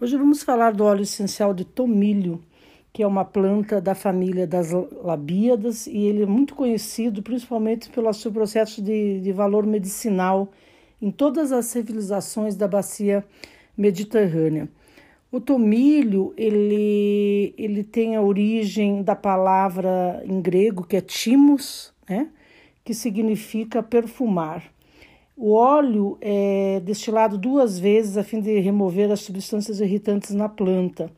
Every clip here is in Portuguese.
Hoje vamos falar do óleo essencial de tomilho, que é uma planta da família das labíadas e ele é muito conhecido principalmente pelo seu processo de, de valor medicinal em todas as civilizações da bacia mediterrânea. O tomilho, ele, ele tem a origem da palavra em grego que é timos, né? que significa perfumar. O óleo é destilado duas vezes a fim de remover as substâncias irritantes na planta.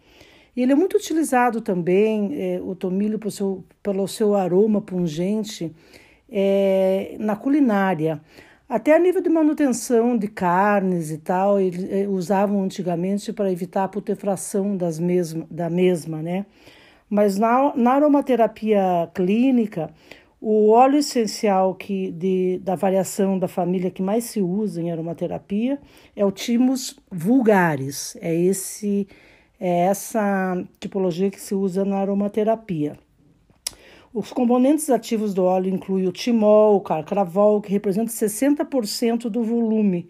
E ele é muito utilizado também, é, o tomilho, por seu, pelo seu aroma pungente, é, na culinária. Até a nível de manutenção de carnes e tal, eles é, usavam antigamente para evitar a putrefação das mesma, da mesma, né? Mas na, na aromaterapia clínica, o óleo essencial que de, da variação da família que mais se usa em aromaterapia é o Thymus vulgaris. É esse é essa tipologia que se usa na aromaterapia. Os componentes ativos do óleo incluem o timol, o carcravol, que representa 60% do volume.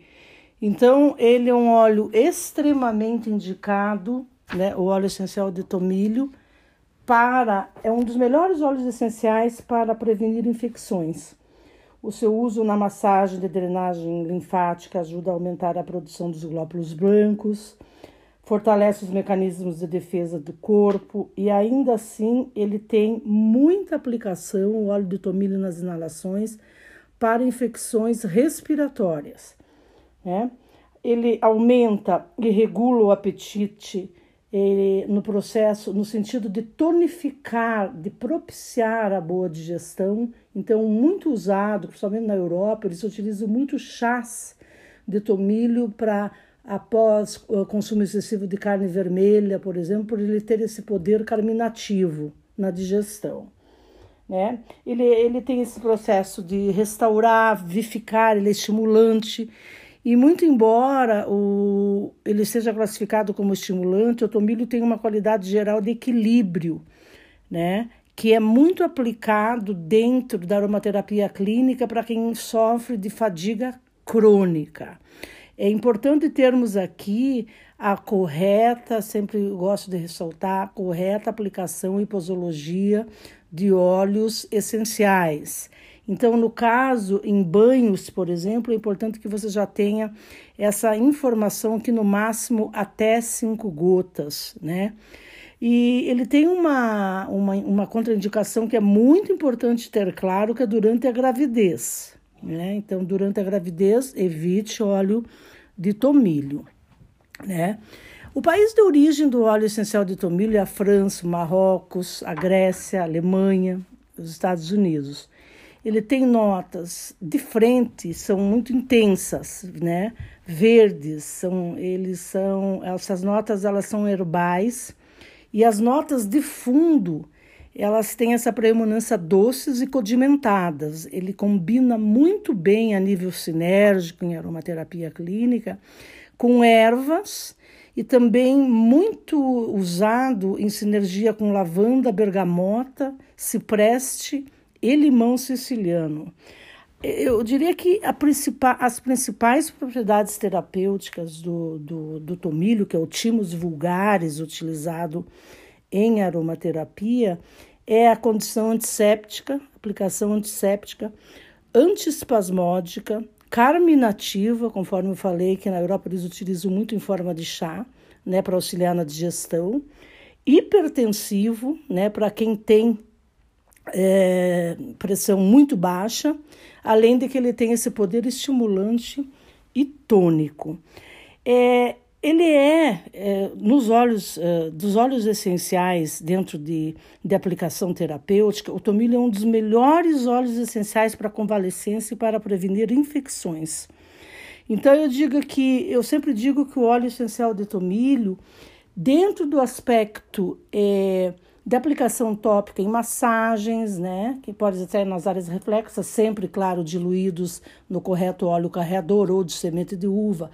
Então, ele é um óleo extremamente indicado, né, o óleo essencial de tomilho, para é um dos melhores óleos essenciais para prevenir infecções. O seu uso na massagem de drenagem linfática ajuda a aumentar a produção dos glóbulos brancos, fortalece os mecanismos de defesa do corpo e ainda assim ele tem muita aplicação, o óleo de tomilho nas inalações, para infecções respiratórias. Né? Ele aumenta e regula o apetite ele, no processo, no sentido de tonificar, de propiciar a boa digestão. Então, muito usado, principalmente na Europa, eles utilizam muito chás de tomilho para após o consumo excessivo de carne vermelha, por exemplo, por ele ter esse poder carminativo na digestão. Né? Ele, ele tem esse processo de restaurar, vivificar, ele é estimulante e muito embora o, ele seja classificado como estimulante, o tomilho tem uma qualidade geral de equilíbrio, né? que é muito aplicado dentro da aromaterapia clínica para quem sofre de fadiga crônica. É importante termos aqui a correta, sempre gosto de ressaltar, a correta aplicação e posologia de óleos essenciais. Então, no caso, em banhos, por exemplo, é importante que você já tenha essa informação que no máximo até cinco gotas, né? E ele tem uma, uma, uma contraindicação que é muito importante ter claro, que é durante a gravidez. Né? Então, durante a gravidez, evite óleo de tomilho. Né? O país de origem do óleo essencial de tomilho é a França, Marrocos, a Grécia, a Alemanha, os Estados Unidos ele tem notas de frente, são muito intensas, né? Verdes, são, eles são, essas notas elas são herbais e as notas de fundo elas têm essa preeminência doces e condimentadas. Ele combina muito bem a nível sinérgico em aromaterapia clínica com ervas e também muito usado em sinergia com lavanda, bergamota, cipreste e limão siciliano. Eu diria que as principais propriedades terapêuticas do, do, do tomilho, que é o Thymus vulgaris, utilizado em aromaterapia, é a condição antisséptica, aplicação antisséptica, antiespasmódica, carminativa, conforme eu falei, que na Europa eles utilizam muito em forma de chá, né, para auxiliar na digestão, hipertensivo, né, para quem tem é, pressão muito baixa, além de que ele tem esse poder estimulante e tônico. É, ele é, é, nos óleos, é, dos óleos essenciais dentro de, de aplicação terapêutica, o tomilho é um dos melhores óleos essenciais para convalescência e para prevenir infecções. Então eu digo que eu sempre digo que o óleo essencial de tomilho, dentro do aspecto é, de aplicação tópica em massagens, né, que pode ser nas áreas reflexas, sempre, claro, diluídos no correto óleo carreador ou de semente de uva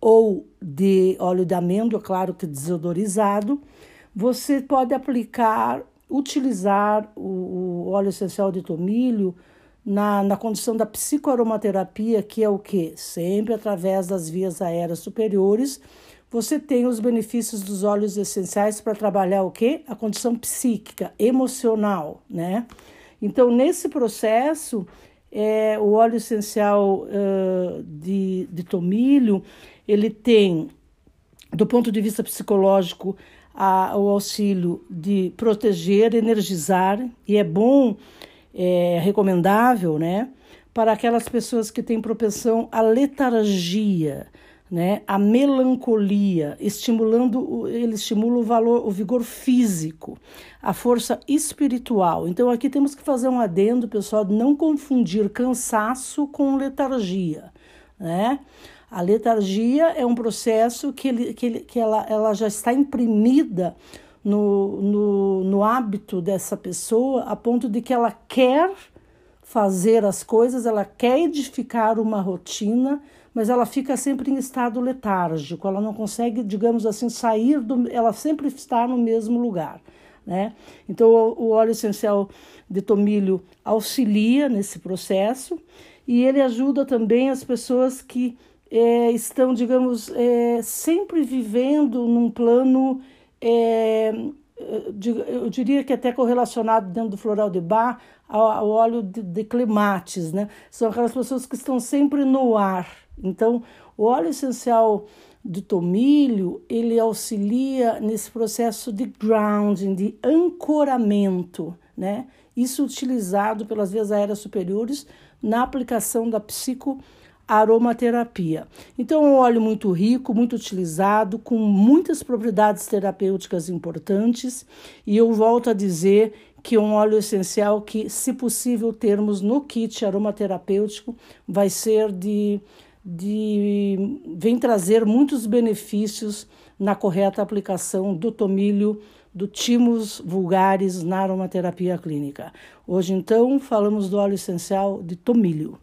ou de óleo de amêndoa, claro que desodorizado. Você pode aplicar, utilizar o, o óleo essencial de tomilho na, na condição da psicoaromaterapia, que é o que? Sempre através das vias aéreas superiores, você tem os benefícios dos óleos essenciais para trabalhar o quê? A condição psíquica, emocional, né? Então, nesse processo, é, o óleo essencial uh, de, de tomilho, ele tem, do ponto de vista psicológico, a, o auxílio de proteger, energizar, e é bom, é recomendável, né? Para aquelas pessoas que têm propensão à letargia, né? A melancolia, estimulando, ele estimula o valor, o vigor físico, a força espiritual. Então aqui temos que fazer um adendo, pessoal, de não confundir cansaço com letargia, né? A letargia é um processo que, ele, que, ele, que ela, ela já está imprimida no, no, no hábito dessa pessoa, a ponto de que ela quer fazer as coisas, ela quer edificar uma rotina, mas ela fica sempre em estado letárgico, ela não consegue, digamos assim, sair do. Ela sempre está no mesmo lugar. Né? Então, o óleo essencial de tomilho auxilia nesse processo e ele ajuda também as pessoas que é, estão, digamos, é, sempre vivendo num plano, é, eu diria que até correlacionado dentro do floral de bar ao, ao óleo de, de clematis, né? São aquelas pessoas que estão sempre no ar, então, o óleo essencial de tomilho, ele auxilia nesse processo de grounding, de ancoramento, né? Isso utilizado pelas vias aéreas superiores na aplicação da psicoaromaterapia. Então, é um óleo muito rico, muito utilizado, com muitas propriedades terapêuticas importantes, e eu volto a dizer que é um óleo essencial que, se possível termos no kit aromaterapêutico, vai ser de de vem trazer muitos benefícios na correta aplicação do tomilho, do timus vulgaris na aromaterapia clínica. Hoje, então, falamos do óleo essencial de tomilho.